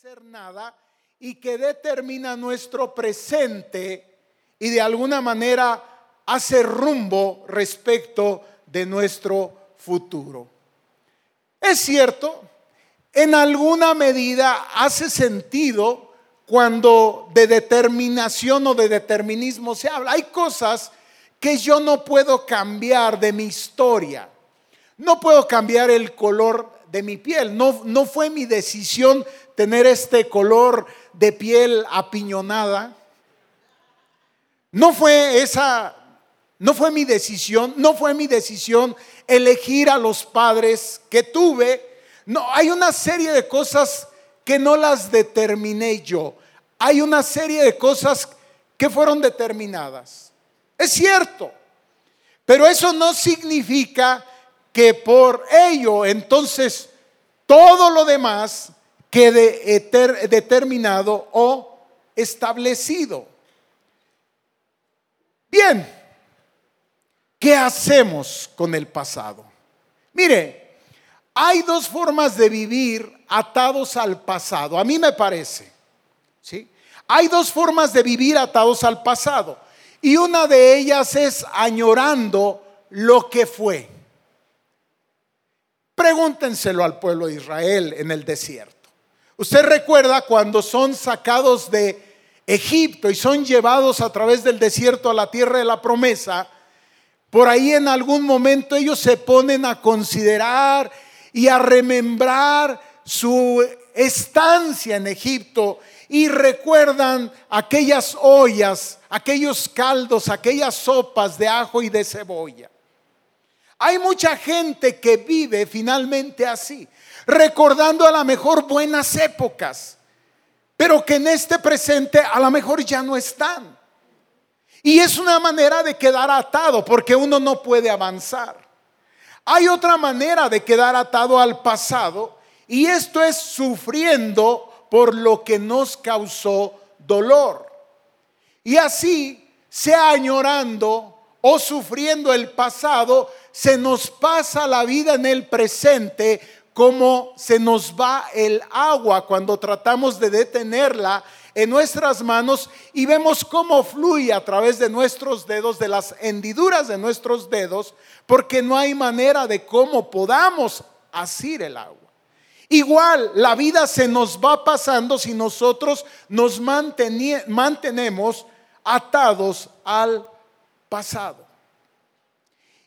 hacer nada y que determina nuestro presente y de alguna manera hace rumbo respecto de nuestro futuro. Es cierto, en alguna medida hace sentido cuando de determinación o de determinismo se habla. Hay cosas que yo no puedo cambiar de mi historia. No puedo cambiar el color de mi piel. No, no fue mi decisión tener este color de piel apiñonada. No fue esa, no fue mi decisión, no fue mi decisión elegir a los padres que tuve. No, hay una serie de cosas que no las determiné yo. Hay una serie de cosas que fueron determinadas. Es cierto. Pero eso no significa que por ello entonces todo lo demás quede determinado o establecido. Bien, ¿qué hacemos con el pasado? Mire, hay dos formas de vivir atados al pasado, a mí me parece. ¿sí? Hay dos formas de vivir atados al pasado y una de ellas es añorando lo que fue. Pregúntenselo al pueblo de Israel en el desierto. Usted recuerda cuando son sacados de Egipto y son llevados a través del desierto a la tierra de la promesa, por ahí en algún momento ellos se ponen a considerar y a remembrar su estancia en Egipto y recuerdan aquellas ollas, aquellos caldos, aquellas sopas de ajo y de cebolla. Hay mucha gente que vive finalmente así recordando a lo mejor buenas épocas, pero que en este presente a lo mejor ya no están. Y es una manera de quedar atado, porque uno no puede avanzar. Hay otra manera de quedar atado al pasado, y esto es sufriendo por lo que nos causó dolor. Y así, sea añorando o sufriendo el pasado, se nos pasa la vida en el presente cómo se nos va el agua cuando tratamos de detenerla en nuestras manos y vemos cómo fluye a través de nuestros dedos, de las hendiduras de nuestros dedos, porque no hay manera de cómo podamos asir el agua. Igual la vida se nos va pasando si nosotros nos mantenemos atados al pasado,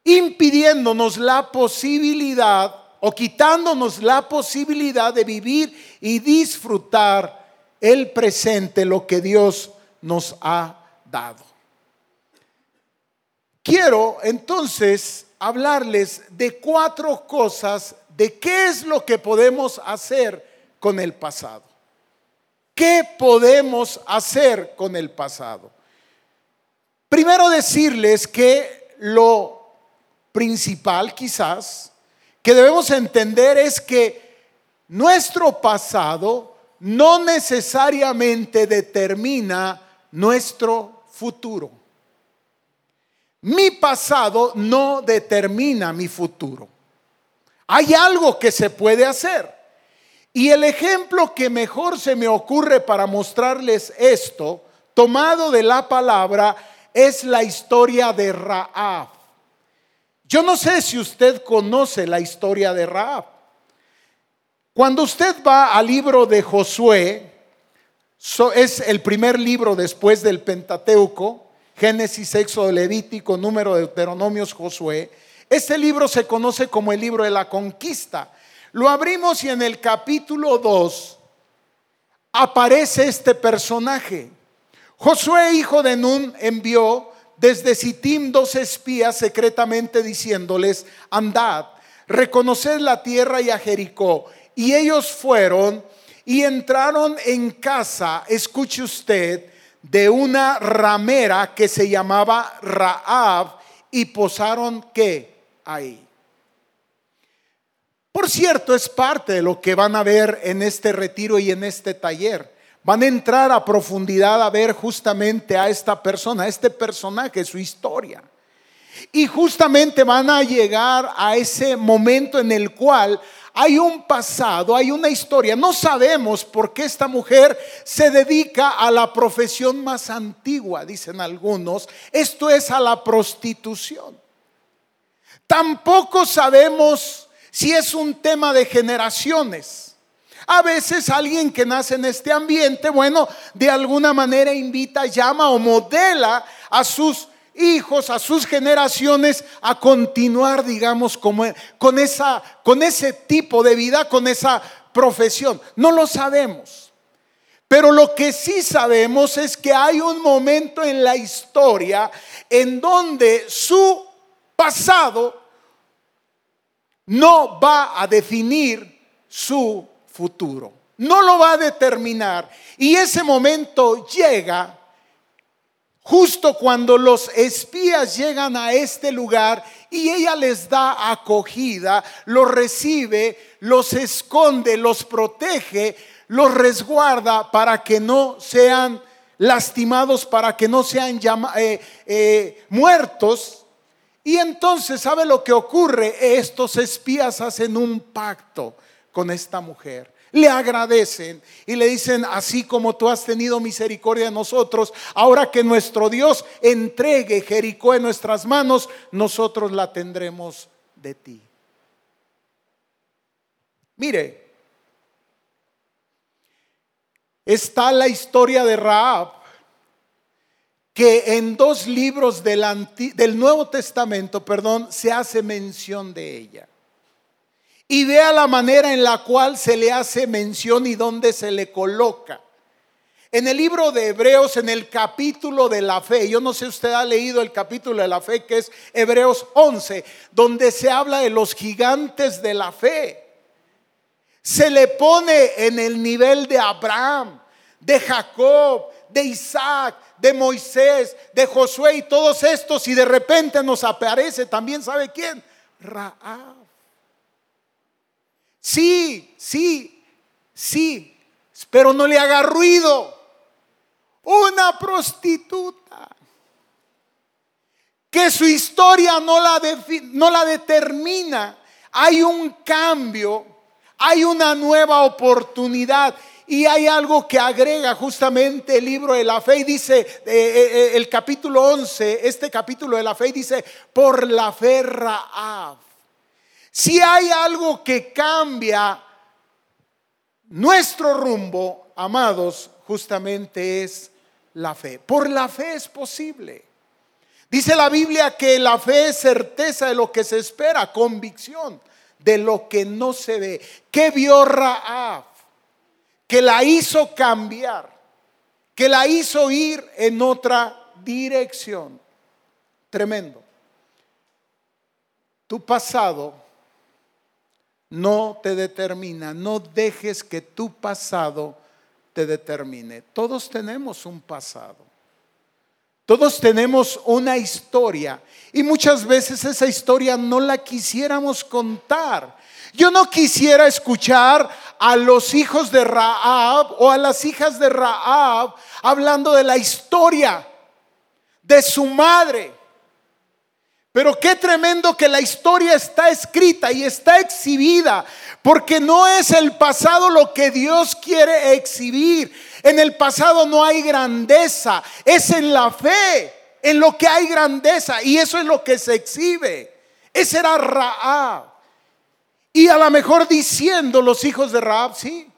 impidiéndonos la posibilidad o quitándonos la posibilidad de vivir y disfrutar el presente, lo que Dios nos ha dado. Quiero entonces hablarles de cuatro cosas de qué es lo que podemos hacer con el pasado. ¿Qué podemos hacer con el pasado? Primero decirles que lo principal quizás que debemos entender es que nuestro pasado no necesariamente determina nuestro futuro. Mi pasado no determina mi futuro. Hay algo que se puede hacer. Y el ejemplo que mejor se me ocurre para mostrarles esto, tomado de la palabra, es la historia de Raab. Yo no sé si usted conoce la historia de Raab. Cuando usted va al libro de Josué, es el primer libro después del Pentateuco, Génesis, Éxodo, Levítico, número de Deuteronomios, Josué. Este libro se conoce como el libro de la conquista. Lo abrimos y en el capítulo 2 aparece este personaje. Josué, hijo de Nun, envió desde Sittim dos espías secretamente diciéndoles, andad, reconoced la tierra y a Jericó. Y ellos fueron y entraron en casa, escuche usted, de una ramera que se llamaba Raab y posaron qué ahí. Por cierto, es parte de lo que van a ver en este retiro y en este taller van a entrar a profundidad a ver justamente a esta persona, a este personaje, su historia. Y justamente van a llegar a ese momento en el cual hay un pasado, hay una historia. No sabemos por qué esta mujer se dedica a la profesión más antigua, dicen algunos. Esto es a la prostitución. Tampoco sabemos si es un tema de generaciones. A veces alguien que nace en este ambiente, bueno, de alguna manera invita, llama o modela a sus hijos, a sus generaciones a continuar, digamos, como, con, esa, con ese tipo de vida, con esa profesión. No lo sabemos. Pero lo que sí sabemos es que hay un momento en la historia en donde su pasado no va a definir su futuro. No lo va a determinar. Y ese momento llega justo cuando los espías llegan a este lugar y ella les da acogida, los recibe, los esconde, los protege, los resguarda para que no sean lastimados, para que no sean eh, eh, muertos. Y entonces, ¿sabe lo que ocurre? Estos espías hacen un pacto con esta mujer le agradecen y le dicen, así como tú has tenido misericordia de nosotros, ahora que nuestro Dios entregue Jericó en nuestras manos, nosotros la tendremos de ti. Mire, está la historia de Raab, que en dos libros del, del Nuevo Testamento, perdón, se hace mención de ella y vea la manera en la cual se le hace mención y dónde se le coloca. En el libro de Hebreos, en el capítulo de la fe, yo no sé si usted ha leído el capítulo de la fe que es Hebreos 11, donde se habla de los gigantes de la fe. Se le pone en el nivel de Abraham, de Jacob, de Isaac, de Moisés, de Josué y todos estos, y de repente nos aparece también, ¿sabe quién? Raab. Sí, sí, sí, pero no le haga ruido. Una prostituta que su historia no la, no la determina. Hay un cambio, hay una nueva oportunidad. Y hay algo que agrega justamente el libro de la fe y dice, eh, eh, eh, el capítulo 11, este capítulo de la fe dice, por la fe si hay algo que cambia nuestro rumbo, amados, justamente es la fe. Por la fe es posible. Dice la Biblia que la fe es certeza de lo que se espera, convicción de lo que no se ve. ¿Qué vio Raab? Que la hizo cambiar, que la hizo ir en otra dirección. Tremendo. Tu pasado no te determina. No dejes que tu pasado te determine. Todos tenemos un pasado. Todos tenemos una historia y muchas veces esa historia no la quisiéramos contar. Yo no quisiera escuchar a los hijos de Raab o a las hijas de Raab hablando de la historia de su madre pero qué tremendo que la historia está escrita y está exhibida, porque no es el pasado lo que Dios quiere exhibir. En el pasado no hay grandeza, es en la fe, en lo que hay grandeza, y eso es lo que se exhibe. Ese era Raab. Y a lo mejor diciendo los hijos de Raab, sí,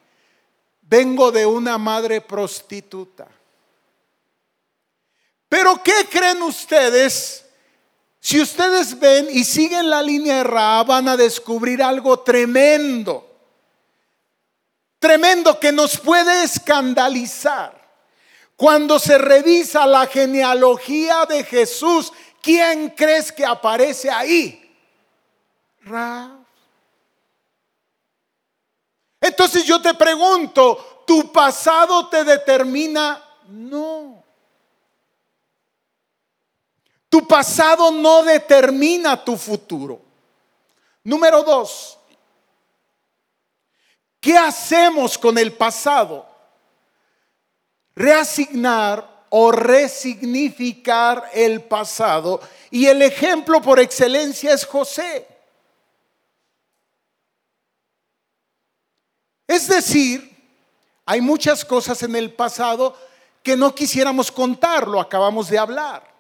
vengo de una madre prostituta. Pero ¿qué creen ustedes? Si ustedes ven y siguen la línea de Raab, van a descubrir algo tremendo. Tremendo que nos puede escandalizar. Cuando se revisa la genealogía de Jesús, ¿quién crees que aparece ahí? Raab. Entonces yo te pregunto, ¿tu pasado te determina? No. Tu pasado no determina tu futuro. Número dos, ¿qué hacemos con el pasado? Reasignar o resignificar el pasado. Y el ejemplo por excelencia es José. Es decir, hay muchas cosas en el pasado que no quisiéramos contar, lo acabamos de hablar.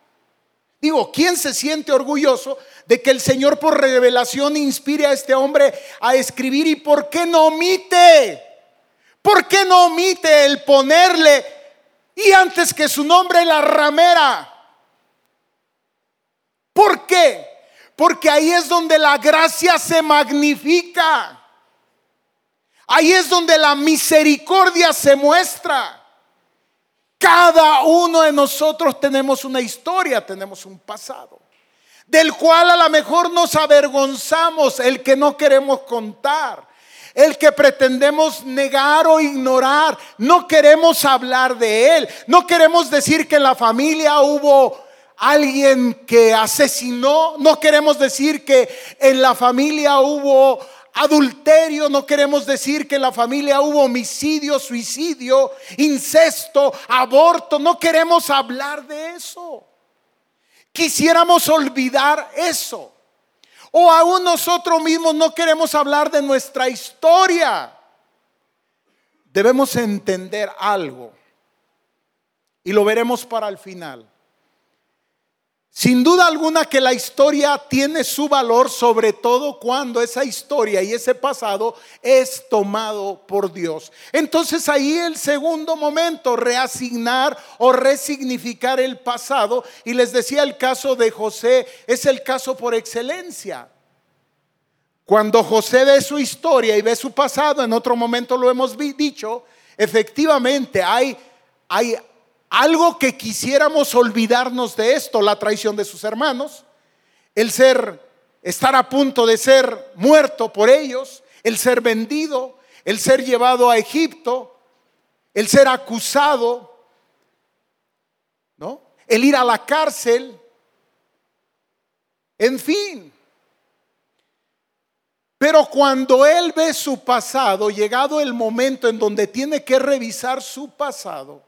Digo, ¿quién se siente orgulloso de que el Señor por revelación inspire a este hombre a escribir y por qué no omite? ¿Por qué no omite el ponerle y antes que su nombre la ramera? ¿Por qué? Porque ahí es donde la gracia se magnifica. Ahí es donde la misericordia se muestra. Cada uno de nosotros tenemos una historia, tenemos un pasado, del cual a lo mejor nos avergonzamos, el que no queremos contar, el que pretendemos negar o ignorar, no queremos hablar de él, no queremos decir que en la familia hubo alguien que asesinó, no queremos decir que en la familia hubo adulterio, no queremos decir que en la familia hubo homicidio, suicidio, incesto, aborto, no queremos hablar de eso. Quisiéramos olvidar eso. O aún nosotros mismos no queremos hablar de nuestra historia. Debemos entender algo. Y lo veremos para el final. Sin duda alguna que la historia tiene su valor, sobre todo cuando esa historia y ese pasado es tomado por Dios. Entonces ahí el segundo momento, reasignar o resignificar el pasado. Y les decía el caso de José, es el caso por excelencia. Cuando José ve su historia y ve su pasado, en otro momento lo hemos dicho, efectivamente hay, hay algo que quisiéramos olvidarnos de esto, la traición de sus hermanos, el ser, estar a punto de ser muerto por ellos, el ser vendido, el ser llevado a Egipto, el ser acusado, ¿no? El ir a la cárcel, en fin. Pero cuando él ve su pasado, llegado el momento en donde tiene que revisar su pasado,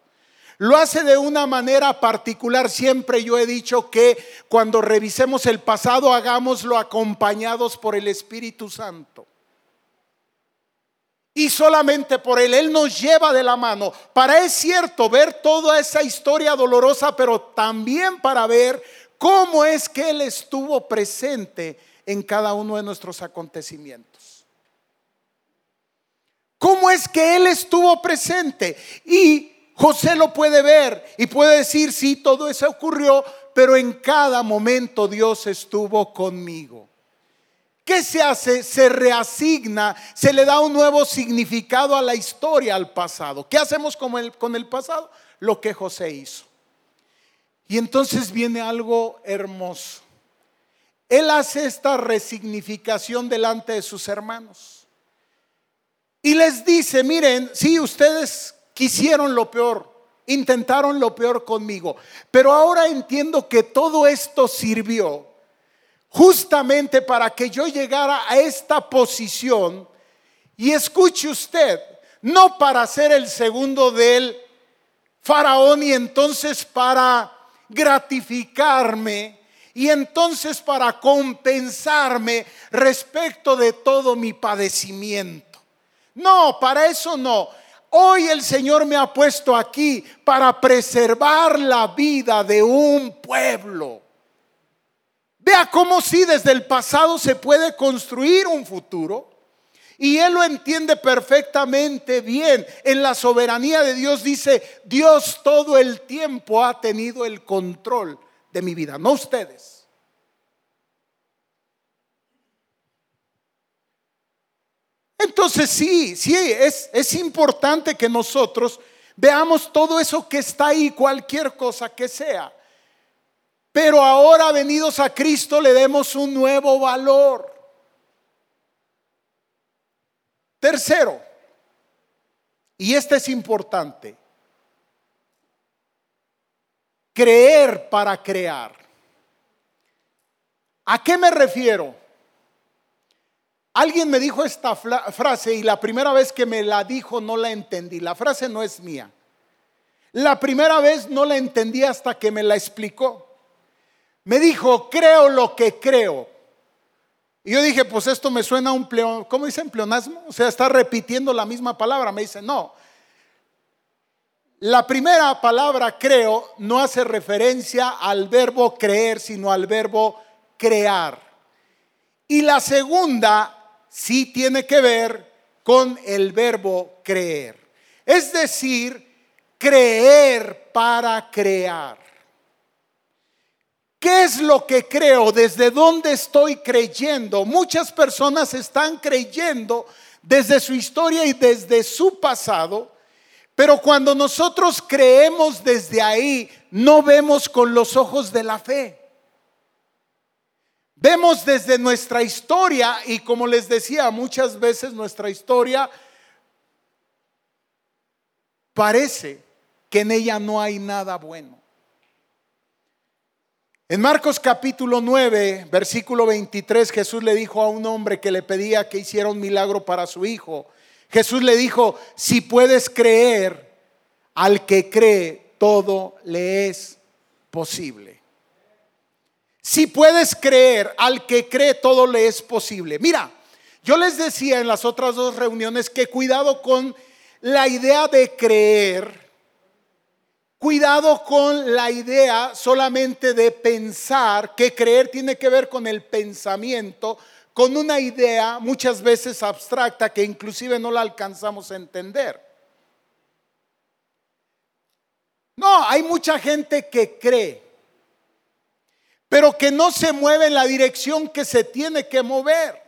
lo hace de una manera particular. Siempre yo he dicho que cuando revisemos el pasado, hagámoslo acompañados por el Espíritu Santo. Y solamente por Él, Él nos lleva de la mano. Para es cierto ver toda esa historia dolorosa, pero también para ver cómo es que Él estuvo presente en cada uno de nuestros acontecimientos. ¿Cómo es que Él estuvo presente? Y José lo puede ver y puede decir, sí, todo eso ocurrió, pero en cada momento Dios estuvo conmigo. ¿Qué se hace? Se reasigna, se le da un nuevo significado a la historia, al pasado. ¿Qué hacemos con el, con el pasado? Lo que José hizo. Y entonces viene algo hermoso. Él hace esta resignificación delante de sus hermanos. Y les dice, miren, si ustedes quisieron lo peor, intentaron lo peor conmigo, pero ahora entiendo que todo esto sirvió justamente para que yo llegara a esta posición y escuche usted, no para ser el segundo del faraón y entonces para gratificarme y entonces para compensarme respecto de todo mi padecimiento. No, para eso no. Hoy el Señor me ha puesto aquí para preservar la vida de un pueblo. Vea cómo si desde el pasado se puede construir un futuro. Y él lo entiende perfectamente bien. En la soberanía de Dios dice, Dios todo el tiempo ha tenido el control de mi vida, no ustedes. Entonces sí, sí, es, es importante que nosotros veamos todo eso que está ahí, cualquier cosa que sea. Pero ahora venidos a Cristo le demos un nuevo valor. Tercero, y este es importante, creer para crear. ¿A qué me refiero? Alguien me dijo esta frase y la primera vez que me la dijo no la entendí. La frase no es mía. La primera vez no la entendí hasta que me la explicó. Me dijo, creo lo que creo. Y yo dije, pues esto me suena a un pleonasmo. ¿cómo dicen pleonasmo? O sea, está repitiendo la misma palabra. Me dice, no. La primera palabra creo no hace referencia al verbo creer, sino al verbo crear. Y la segunda sí tiene que ver con el verbo creer. Es decir, creer para crear. ¿Qué es lo que creo? ¿Desde dónde estoy creyendo? Muchas personas están creyendo desde su historia y desde su pasado, pero cuando nosotros creemos desde ahí, no vemos con los ojos de la fe. Vemos desde nuestra historia y como les decía, muchas veces nuestra historia parece que en ella no hay nada bueno. En Marcos capítulo 9, versículo 23, Jesús le dijo a un hombre que le pedía que hiciera un milagro para su hijo. Jesús le dijo, si puedes creer, al que cree, todo le es posible. Si puedes creer, al que cree, todo le es posible. Mira, yo les decía en las otras dos reuniones que cuidado con la idea de creer Cuidado con la idea solamente de pensar, que creer tiene que ver con el pensamiento, con una idea muchas veces abstracta que inclusive no la alcanzamos a entender. No, hay mucha gente que cree, pero que no se mueve en la dirección que se tiene que mover.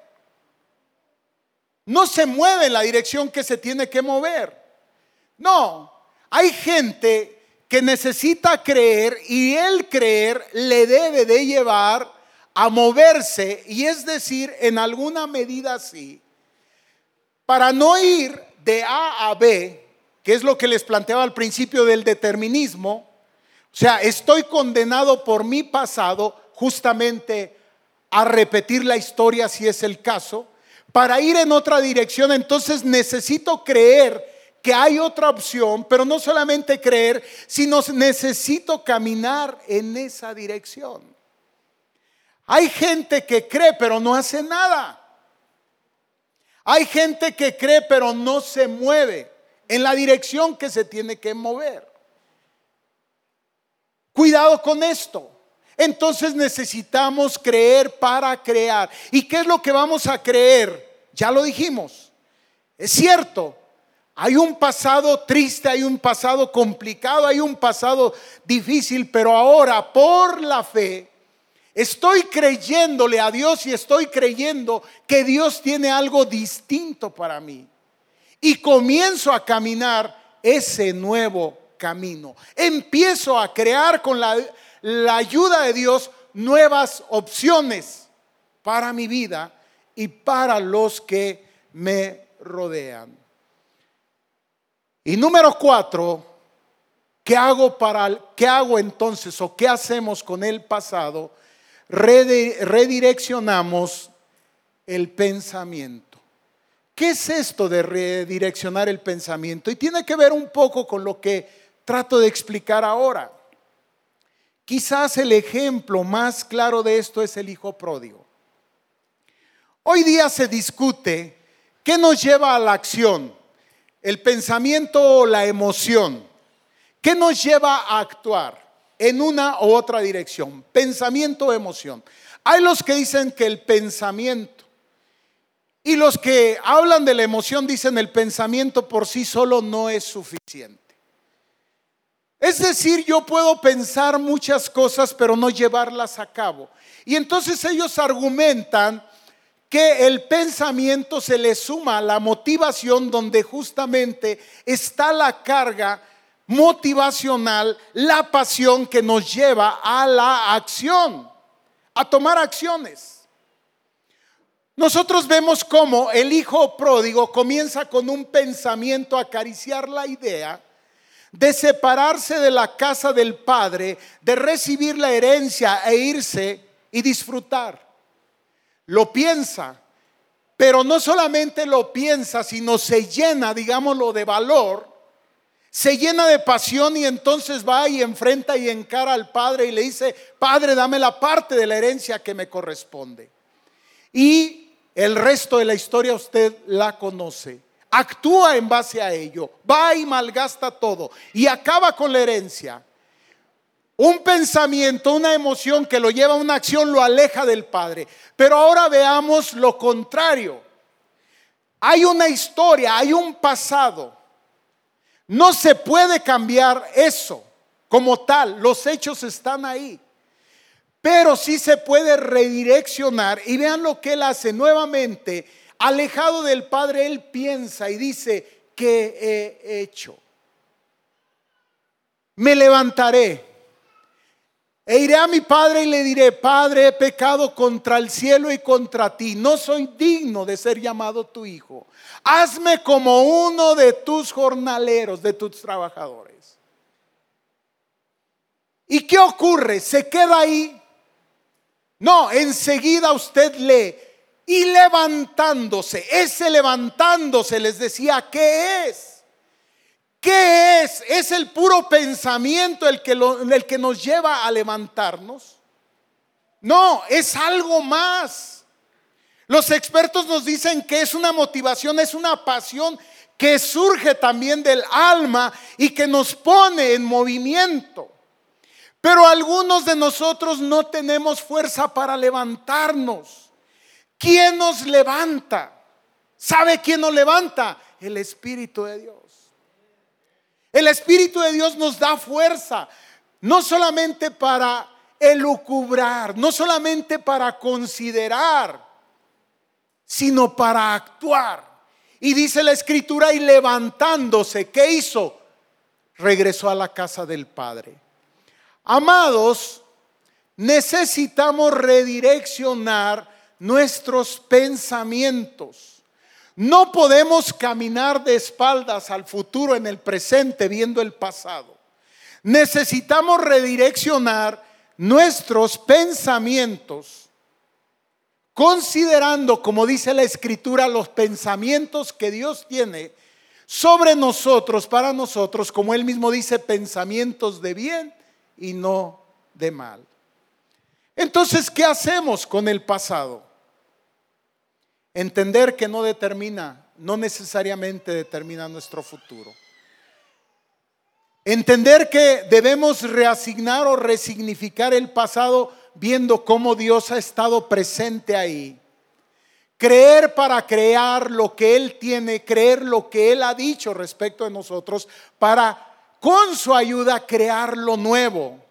No se mueve en la dirección que se tiene que mover. No, hay gente que necesita creer y el creer le debe de llevar a moverse y es decir, en alguna medida sí, para no ir de A a B, que es lo que les planteaba al principio del determinismo, o sea, estoy condenado por mi pasado justamente a repetir la historia si es el caso, para ir en otra dirección, entonces necesito creer que hay otra opción, pero no solamente creer, sino necesito caminar en esa dirección. Hay gente que cree, pero no hace nada. Hay gente que cree, pero no se mueve en la dirección que se tiene que mover. Cuidado con esto. Entonces necesitamos creer para crear. ¿Y qué es lo que vamos a creer? Ya lo dijimos. Es cierto, hay un pasado triste, hay un pasado complicado, hay un pasado difícil, pero ahora por la fe estoy creyéndole a Dios y estoy creyendo que Dios tiene algo distinto para mí. Y comienzo a caminar ese nuevo camino. Empiezo a crear con la, ayuda de Dios nuevas opciones para mi vida y para los que me rodean. Y número cuatro, ¿qué hago para qué hago entonces o qué hacemos con el pasado? redireccionamos el pensamiento. ¿Qué es esto de redireccionar el pensamiento? Y tiene que ver un poco con lo que trato de explicar ahora. Quizás el ejemplo más claro de esto es el hijo pródigo. Hoy día se discute qué nos lleva a la acción el pensamiento o la emoción, ¿qué nos lleva a actuar en una u otra dirección? Pensamiento o emoción. Hay los que dicen que el pensamiento y los que hablan de la emoción dicen el pensamiento por sí solo no es suficiente. Es decir, yo puedo pensar muchas cosas pero no llevarlas a cabo. Y entonces ellos argumentan que el pensamiento se le suma a la motivación donde justamente está la carga motivacional, la pasión que nos lleva a la acción, a tomar acciones. Nosotros vemos cómo el hijo pródigo comienza con un pensamiento acariciar la idea de separarse de la casa del padre, de recibir la herencia e irse y disfrutar lo piensa, pero no solamente lo piensa, sino se llena, digámoslo, de valor, se llena de pasión y entonces va y enfrenta y encara al Padre y le dice, Padre, dame la parte de la herencia que me corresponde. y el resto de la historia usted la conoce. Actúa en base a ello, va y malgasta todo y acaba con la herencia. Un pensamiento, una emoción que lo lleva a una acción lo aleja del Padre. Pero ahora veamos lo contrario. Hay una historia, hay un pasado. No se puede cambiar eso como tal. Los hechos están ahí. Pero sí se puede redireccionar. Y vean lo que él hace nuevamente. Alejado del Padre, él piensa y dice, ¿qué he hecho? Me levantaré e iré a mi padre y le diré, Padre, he pecado contra el cielo y contra ti. No soy digno de ser llamado tu hijo. Hazme como uno de tus jornaleros, de tus trabajadores. ¿Y qué ocurre? ¿Se queda ahí? No, enseguida usted lee. Y levantándose, ese levantándose les decía, ¿qué es? ¿Qué es? ¿Es el puro pensamiento el que, el que nos lleva a levantarnos? No, es algo más. Los expertos nos dicen que es una motivación, es una pasión que surge también del alma y que nos pone en movimiento. Pero algunos de nosotros no tenemos fuerza para levantarnos. ¿Quién nos levanta? ¿Sabe quién nos levanta? El Espíritu de Dios. El Espíritu de Dios nos da fuerza, no solamente para elucubrar, no solamente para considerar, sino para actuar. Y dice la escritura, y levantándose, ¿qué hizo? Regresó a la casa del Padre. Amados, necesitamos redireccionar nuestros pensamientos. No podemos caminar de espaldas al futuro en el presente viendo el pasado. Necesitamos redireccionar nuestros pensamientos considerando, como dice la escritura, los pensamientos que Dios tiene sobre nosotros, para nosotros, como él mismo dice, pensamientos de bien y no de mal. Entonces, ¿qué hacemos con el pasado? Entender que no determina, no necesariamente determina nuestro futuro. Entender que debemos reasignar o resignificar el pasado viendo cómo Dios ha estado presente ahí. Creer para crear lo que Él tiene, creer lo que Él ha dicho respecto de nosotros, para con su ayuda crear lo nuevo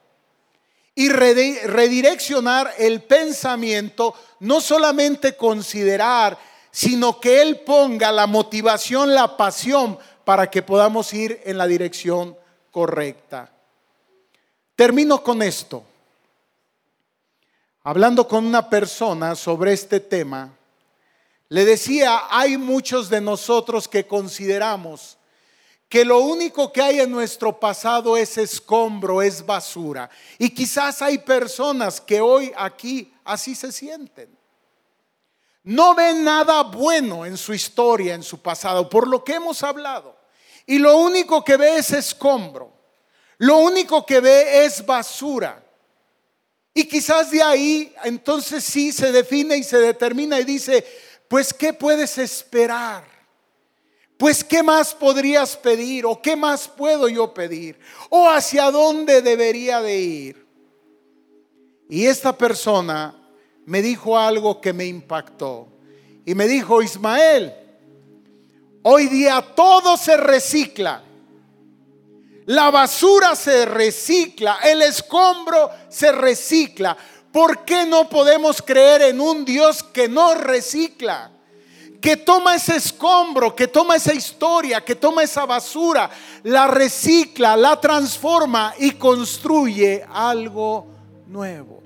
y redireccionar el pensamiento, no solamente considerar, sino que Él ponga la motivación, la pasión para que podamos ir en la dirección correcta. Termino con esto. Hablando con una persona sobre este tema, le decía, hay muchos de nosotros que consideramos que lo único que hay en nuestro pasado es escombro, es basura. Y quizás hay personas que hoy aquí así se sienten. No ven nada bueno en su historia, en su pasado, por lo que hemos hablado. Y lo único que ve es escombro. Lo único que ve es basura. Y quizás de ahí entonces sí se define y se determina y dice, pues ¿qué puedes esperar? Pues ¿qué más podrías pedir? ¿O qué más puedo yo pedir? ¿O hacia dónde debería de ir? Y esta persona me dijo algo que me impactó. Y me dijo, Ismael, hoy día todo se recicla. La basura se recicla, el escombro se recicla. ¿Por qué no podemos creer en un Dios que no recicla? Que toma ese escombro, que toma esa historia, que toma esa basura, la recicla, la transforma y construye algo nuevo.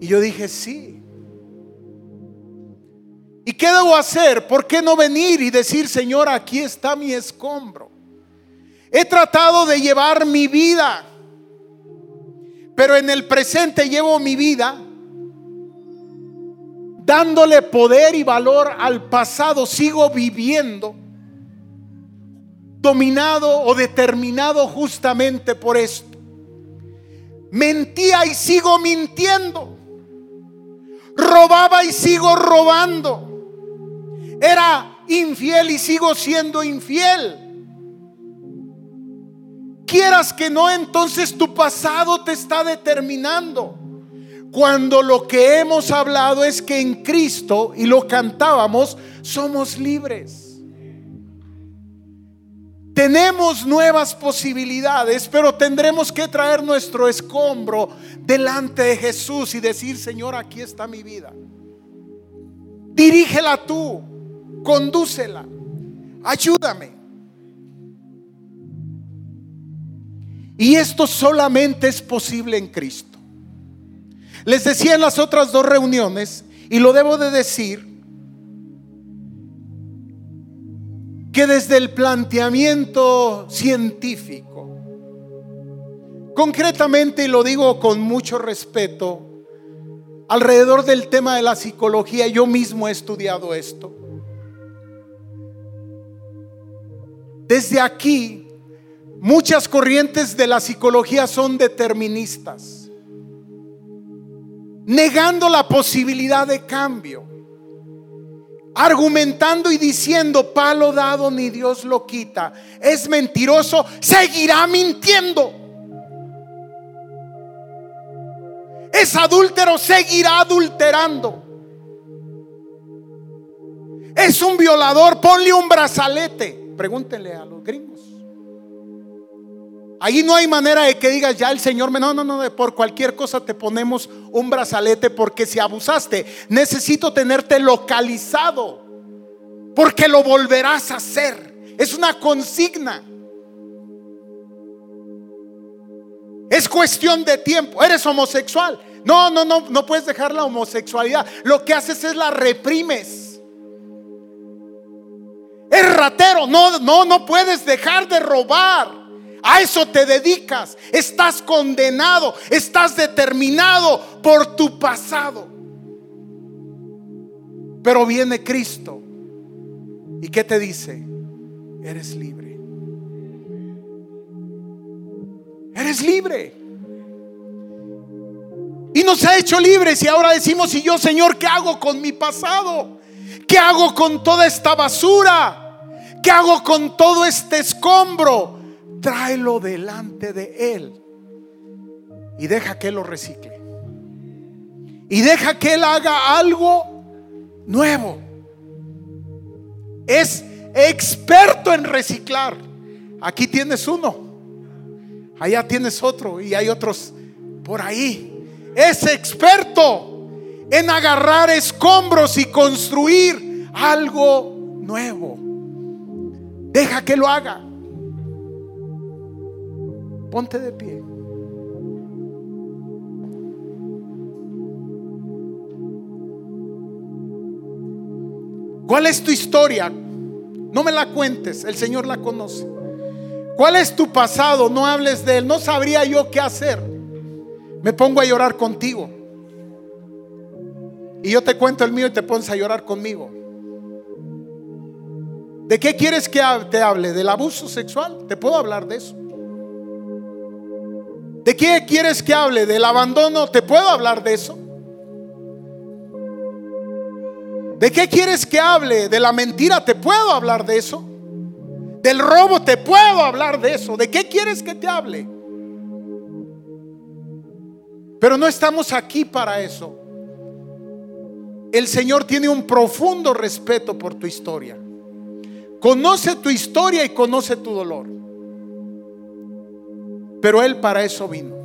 Y yo dije, sí. ¿Y qué debo hacer? ¿Por qué no venir y decir, Señor, aquí está mi escombro? He tratado de llevar mi vida, pero en el presente llevo mi vida dándole poder y valor al pasado, sigo viviendo dominado o determinado justamente por esto. Mentía y sigo mintiendo. Robaba y sigo robando. Era infiel y sigo siendo infiel. Quieras que no, entonces tu pasado te está determinando. Cuando lo que hemos hablado es que en Cristo, y lo cantábamos, somos libres. Tenemos nuevas posibilidades, pero tendremos que traer nuestro escombro delante de Jesús y decir, Señor, aquí está mi vida. Dirígela tú, condúcela, ayúdame. Y esto solamente es posible en Cristo. Les decía en las otras dos reuniones, y lo debo de decir, que desde el planteamiento científico, concretamente, y lo digo con mucho respeto, alrededor del tema de la psicología, yo mismo he estudiado esto. Desde aquí, muchas corrientes de la psicología son deterministas, negando la posibilidad de cambio argumentando y diciendo, palo dado ni Dios lo quita, es mentiroso, seguirá mintiendo. Es adúltero, seguirá adulterando. Es un violador, ponle un brazalete. Pregúntenle a los gringos. Ahí no hay manera de que digas ya el Señor me no, no, no, por cualquier cosa te ponemos un brazalete porque si abusaste, necesito tenerte localizado porque lo volverás a hacer. Es una consigna. Es cuestión de tiempo. Eres homosexual. No, no, no, no puedes dejar la homosexualidad. Lo que haces es la reprimes. Es ratero. No, no, no puedes dejar de robar. A eso te dedicas. Estás condenado. Estás determinado por tu pasado. Pero viene Cristo. ¿Y qué te dice? Eres libre. Eres libre. Y nos ha hecho libres y ahora decimos, y yo Señor, ¿qué hago con mi pasado? ¿Qué hago con toda esta basura? ¿Qué hago con todo este escombro? Tráelo delante de Él y deja que Él lo recicle. Y deja que Él haga algo nuevo. Es experto en reciclar. Aquí tienes uno. Allá tienes otro y hay otros por ahí. Es experto en agarrar escombros y construir algo nuevo. Deja que lo haga. Ponte de pie. ¿Cuál es tu historia? No me la cuentes, el Señor la conoce. ¿Cuál es tu pasado? No hables de él. No sabría yo qué hacer. Me pongo a llorar contigo. Y yo te cuento el mío y te pones a llorar conmigo. ¿De qué quieres que te hable? ¿Del abuso sexual? Te puedo hablar de eso. ¿De qué quieres que hable? ¿Del abandono? ¿Te puedo hablar de eso? ¿De qué quieres que hable? ¿De la mentira? ¿Te puedo hablar de eso? ¿Del robo? ¿Te puedo hablar de eso? ¿De qué quieres que te hable? Pero no estamos aquí para eso. El Señor tiene un profundo respeto por tu historia. Conoce tu historia y conoce tu dolor. Pero Él para eso vino.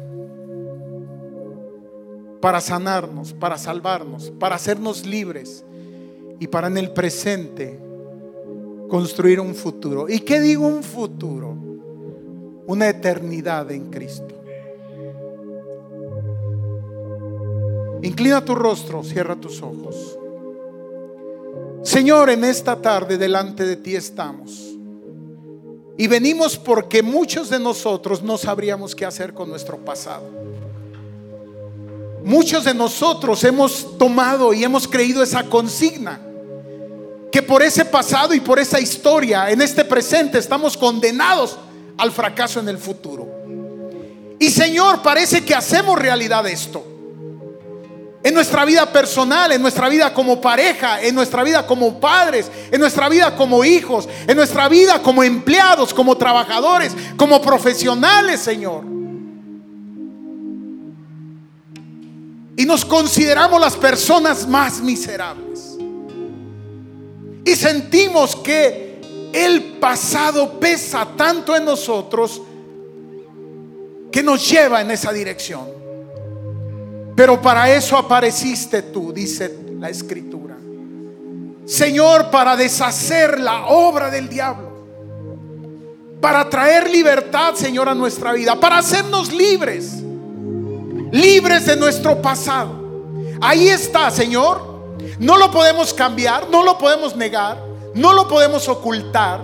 Para sanarnos, para salvarnos, para hacernos libres y para en el presente construir un futuro. ¿Y qué digo un futuro? Una eternidad en Cristo. Inclina tu rostro, cierra tus ojos. Señor, en esta tarde delante de ti estamos. Y venimos porque muchos de nosotros no sabríamos qué hacer con nuestro pasado. Muchos de nosotros hemos tomado y hemos creído esa consigna. Que por ese pasado y por esa historia, en este presente, estamos condenados al fracaso en el futuro. Y Señor, parece que hacemos realidad esto. En nuestra vida personal, en nuestra vida como pareja, en nuestra vida como padres, en nuestra vida como hijos, en nuestra vida como empleados, como trabajadores, como profesionales, Señor. Y nos consideramos las personas más miserables. Y sentimos que el pasado pesa tanto en nosotros que nos lleva en esa dirección. Pero para eso apareciste tú, dice la escritura. Señor, para deshacer la obra del diablo. Para traer libertad, Señor, a nuestra vida. Para hacernos libres. Libres de nuestro pasado. Ahí está, Señor. No lo podemos cambiar, no lo podemos negar, no lo podemos ocultar.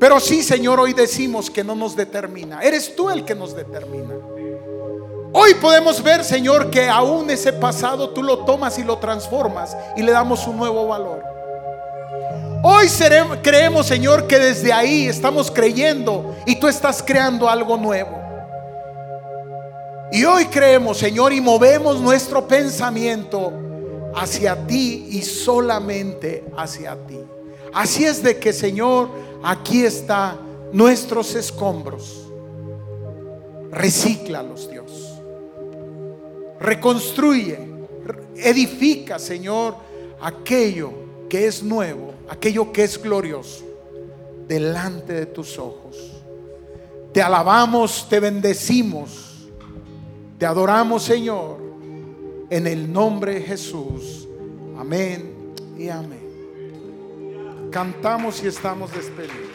Pero sí, Señor, hoy decimos que no nos determina. Eres tú el que nos determina. Hoy podemos ver, Señor, que aún ese pasado tú lo tomas y lo transformas y le damos un nuevo valor. Hoy creemos, Señor, que desde ahí estamos creyendo y tú estás creando algo nuevo. Y hoy creemos, Señor, y movemos nuestro pensamiento hacia ti y solamente hacia ti. Así es de que, Señor, aquí está nuestros escombros. Recíclalos, Dios. Reconstruye, edifica, Señor, aquello que es nuevo, aquello que es glorioso, delante de tus ojos. Te alabamos, te bendecimos, te adoramos, Señor, en el nombre de Jesús. Amén y amén cantamos y estamos despedidos.